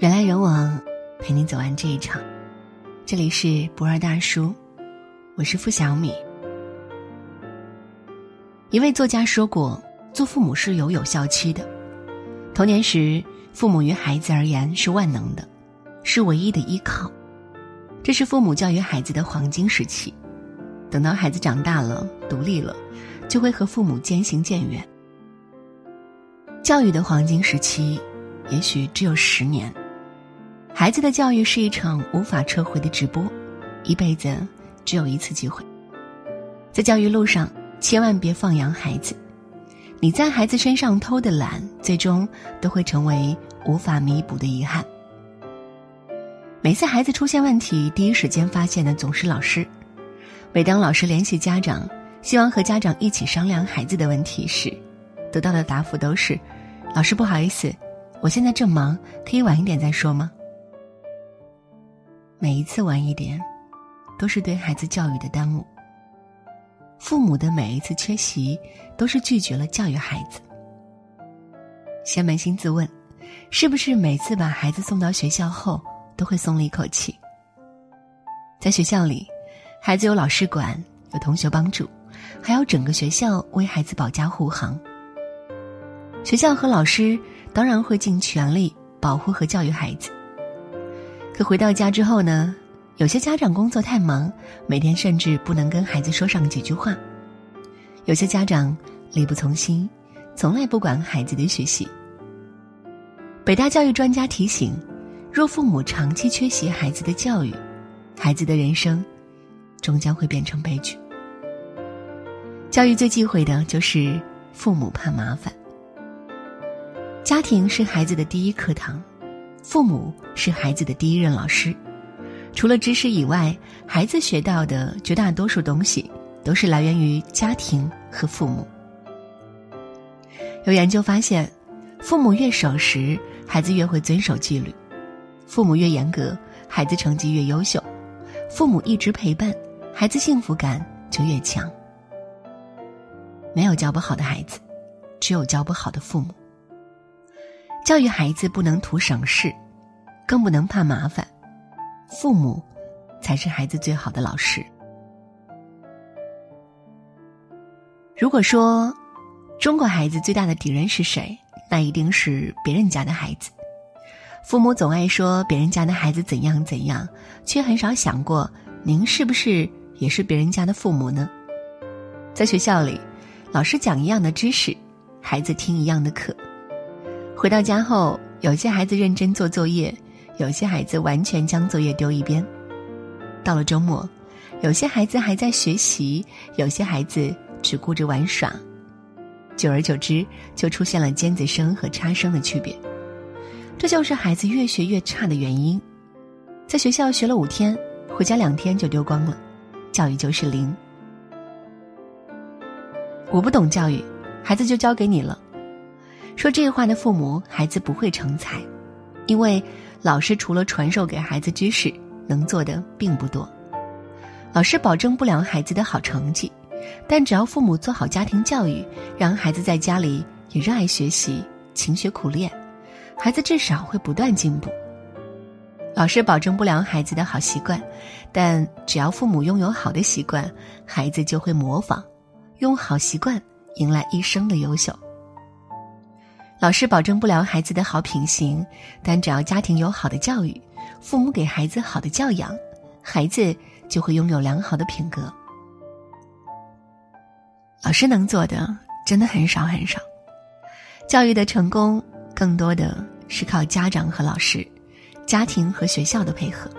人来人往，陪你走完这一场。这里是不二大叔，我是付小米。一位作家说过：“做父母是有有效期的。童年时，父母于孩子而言是万能的，是唯一的依靠，这是父母教育孩子的黄金时期。等到孩子长大了、独立了，就会和父母渐行渐远。教育的黄金时期，也许只有十年。”孩子的教育是一场无法撤回的直播，一辈子只有一次机会。在教育路上，千万别放羊孩子。你在孩子身上偷的懒，最终都会成为无法弥补的遗憾。每次孩子出现问题，第一时间发现的总是老师。每当老师联系家长，希望和家长一起商量孩子的问题时，得到的答复都是：“老师不好意思，我现在正忙，可以晚一点再说吗？”每一次晚一点，都是对孩子教育的耽误。父母的每一次缺席，都是拒绝了教育孩子。先扪心自问，是不是每次把孩子送到学校后，都会松了一口气？在学校里，孩子有老师管，有同学帮助，还有整个学校为孩子保驾护航。学校和老师当然会尽全力保护和教育孩子。可回到家之后呢，有些家长工作太忙，每天甚至不能跟孩子说上几句话；有些家长力不从心，从来不管孩子的学习。北大教育专家提醒：若父母长期缺席孩子的教育，孩子的人生终将会变成悲剧。教育最忌讳的就是父母怕麻烦。家庭是孩子的第一课堂。父母是孩子的第一任老师，除了知识以外，孩子学到的绝大多数东西都是来源于家庭和父母。有研究发现，父母越守时，孩子越会遵守纪律；父母越严格，孩子成绩越优秀；父母一直陪伴，孩子幸福感就越强。没有教不好的孩子，只有教不好的父母。教育孩子不能图省事，更不能怕麻烦。父母才是孩子最好的老师。如果说中国孩子最大的敌人是谁，那一定是别人家的孩子。父母总爱说别人家的孩子怎样怎样，却很少想过您是不是也是别人家的父母呢？在学校里，老师讲一样的知识，孩子听一样的课。回到家后，有些孩子认真做作业，有些孩子完全将作业丢一边。到了周末，有些孩子还在学习，有些孩子只顾着玩耍。久而久之，就出现了尖子生和差生的区别。这就是孩子越学越差的原因。在学校学了五天，回家两天就丢光了，教育就是零。我不懂教育，孩子就交给你了。说这话的父母，孩子不会成才，因为老师除了传授给孩子知识，能做的并不多。老师保证不了孩子的好成绩，但只要父母做好家庭教育，让孩子在家里也热爱学习、勤学苦练，孩子至少会不断进步。老师保证不了孩子的好习惯，但只要父母拥有好的习惯，孩子就会模仿，用好习惯迎来一生的优秀。老师保证不了孩子的好品行，但只要家庭有好的教育，父母给孩子好的教养，孩子就会拥有良好的品格。老师能做的真的很少很少，教育的成功更多的是靠家长和老师、家庭和学校的配合。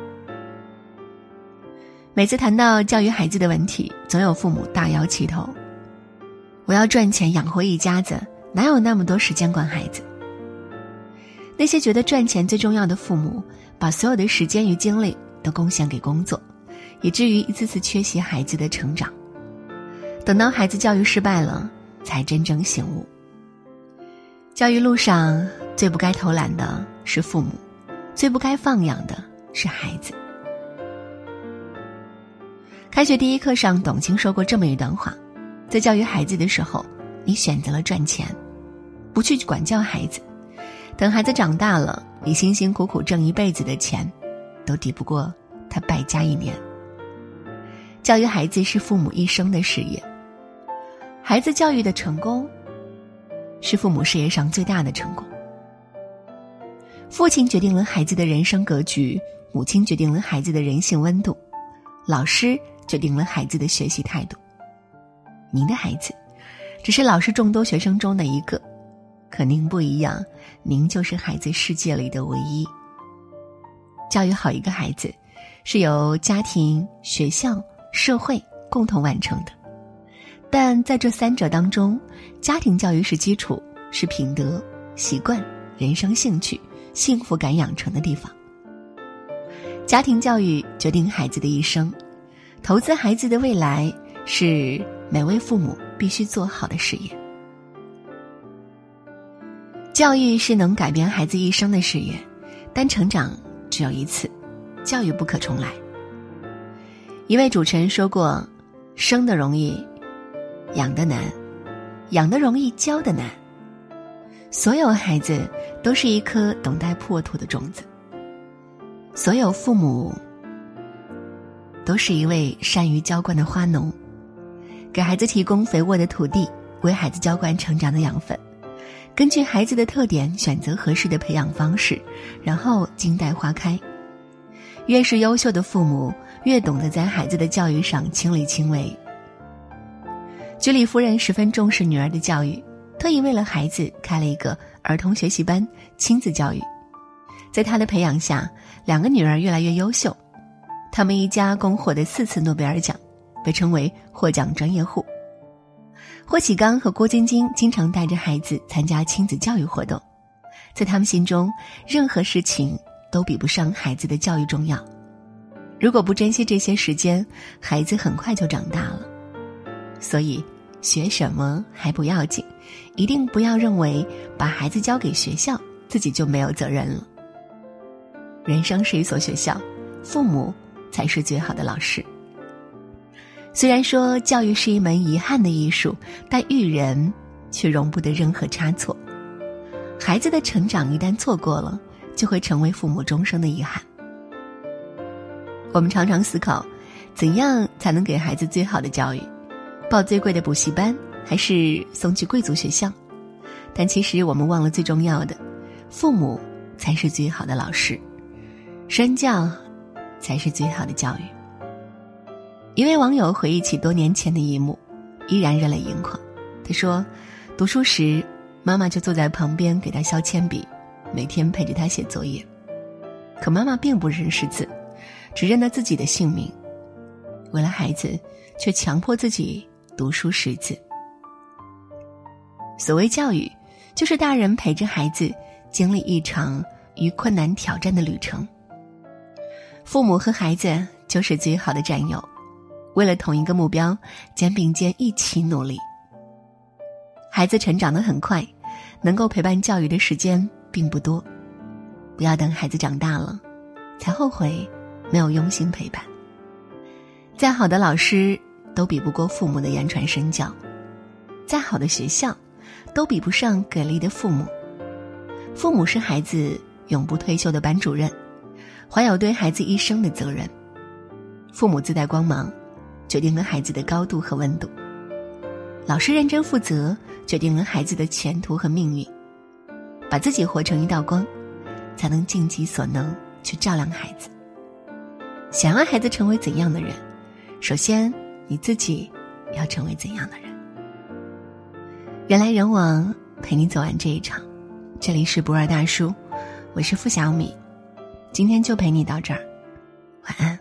每次谈到教育孩子的问题，总有父母大摇其头：“我要赚钱养活一家子。”哪有那么多时间管孩子？那些觉得赚钱最重要的父母，把所有的时间与精力都贡献给工作，以至于一次次缺席孩子的成长。等到孩子教育失败了，才真正醒悟。教育路上最不该偷懒的是父母，最不该放养的是孩子。开学第一课上，董卿说过这么一段话：在教育孩子的时候。你选择了赚钱，不去管教孩子，等孩子长大了，你辛辛苦苦挣一辈子的钱，都抵不过他败家一年。教育孩子是父母一生的事业，孩子教育的成功，是父母事业上最大的成功。父亲决定了孩子的人生格局，母亲决定了孩子的人性温度，老师决定了孩子的学习态度。您的孩子，只是老师众多学生中的一个，可您不一样，您就是孩子世界里的唯一。教育好一个孩子，是由家庭、学校、社会共同完成的。但在这三者当中，家庭教育是基础，是品德、习惯、人生兴趣、幸福感养成的地方。家庭教育决定孩子的一生，投资孩子的未来是。每位父母必须做好的事业。教育是能改变孩子一生的事业，但成长只有一次，教育不可重来。一位主持人说过：“生的容易，养的难；养的容易，教的难。”所有孩子都是一颗等待破土的种子，所有父母都是一位善于浇灌的花农。给孩子提供肥沃的土地，为孩子浇灌成长的养分，根据孩子的特点选择合适的培养方式，然后静待花开。越是优秀的父母，越懂得在孩子的教育上亲力亲为。居里夫人十分重视女儿的教育，特意为了孩子开了一个儿童学习班，亲子教育。在她的培养下，两个女儿越来越优秀，他们一家共获得四次诺贝尔奖。被称为获奖专业户。霍启刚和郭晶晶经常带着孩子参加亲子教育活动，在他们心中，任何事情都比不上孩子的教育重要。如果不珍惜这些时间，孩子很快就长大了。所以，学什么还不要紧，一定不要认为把孩子交给学校，自己就没有责任了。人生是一所学校，父母才是最好的老师。虽然说教育是一门遗憾的艺术，但育人却容不得任何差错。孩子的成长一旦错过了，就会成为父母终生的遗憾。我们常常思考，怎样才能给孩子最好的教育？报最贵的补习班，还是送去贵族学校？但其实我们忘了最重要的，父母才是最好的老师，身教才是最好的教育。一位网友回忆起多年前的一幕，依然热泪盈眶。他说：“读书时，妈妈就坐在旁边给他削铅笔，每天陪着他写作业。可妈妈并不认识字，只认得自己的姓名。为了孩子，却强迫自己读书识字。所谓教育，就是大人陪着孩子经历一场与困难挑战的旅程。父母和孩子就是最好的战友。”为了同一个目标，肩并肩一起努力。孩子成长的很快，能够陪伴教育的时间并不多。不要等孩子长大了，才后悔没有用心陪伴。再好的老师都比不过父母的言传身教，再好的学校都比不上给力的父母。父母是孩子永不退休的班主任，怀有对孩子一生的责任。父母自带光芒。决定了孩子的高度和温度。老师认真负责，决定了孩子的前途和命运。把自己活成一道光，才能尽己所能去照亮孩子。想让孩子成为怎样的人，首先你自己要成为怎样的人。人来人往，陪你走完这一场。这里是不二大叔，我是付小米，今天就陪你到这儿，晚安。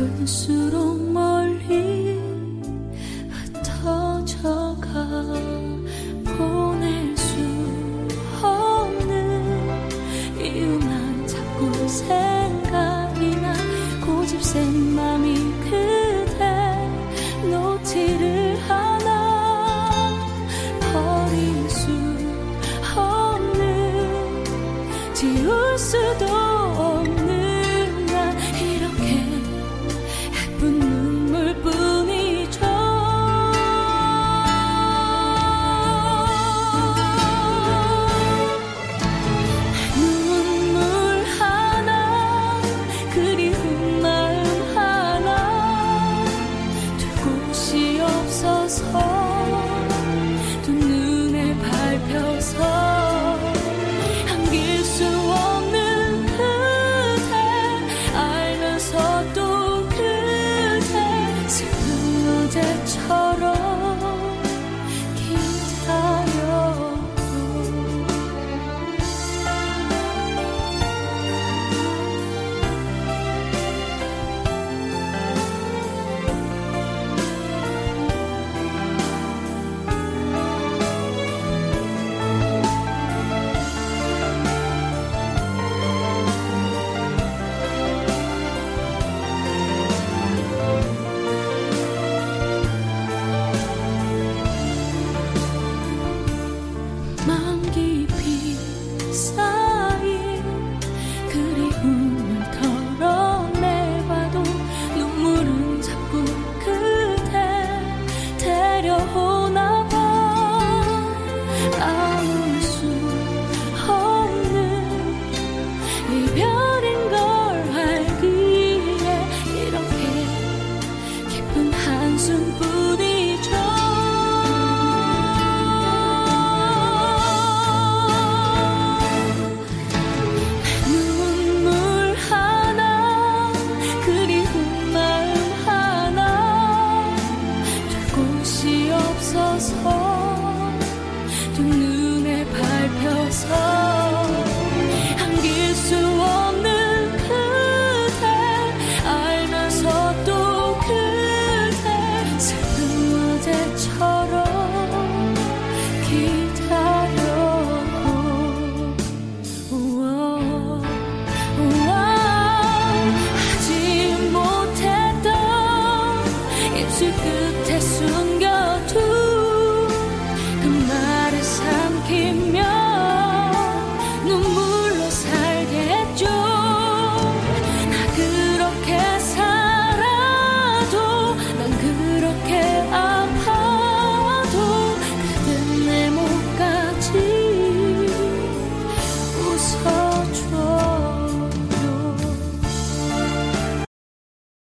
볼수록 곳이 없어서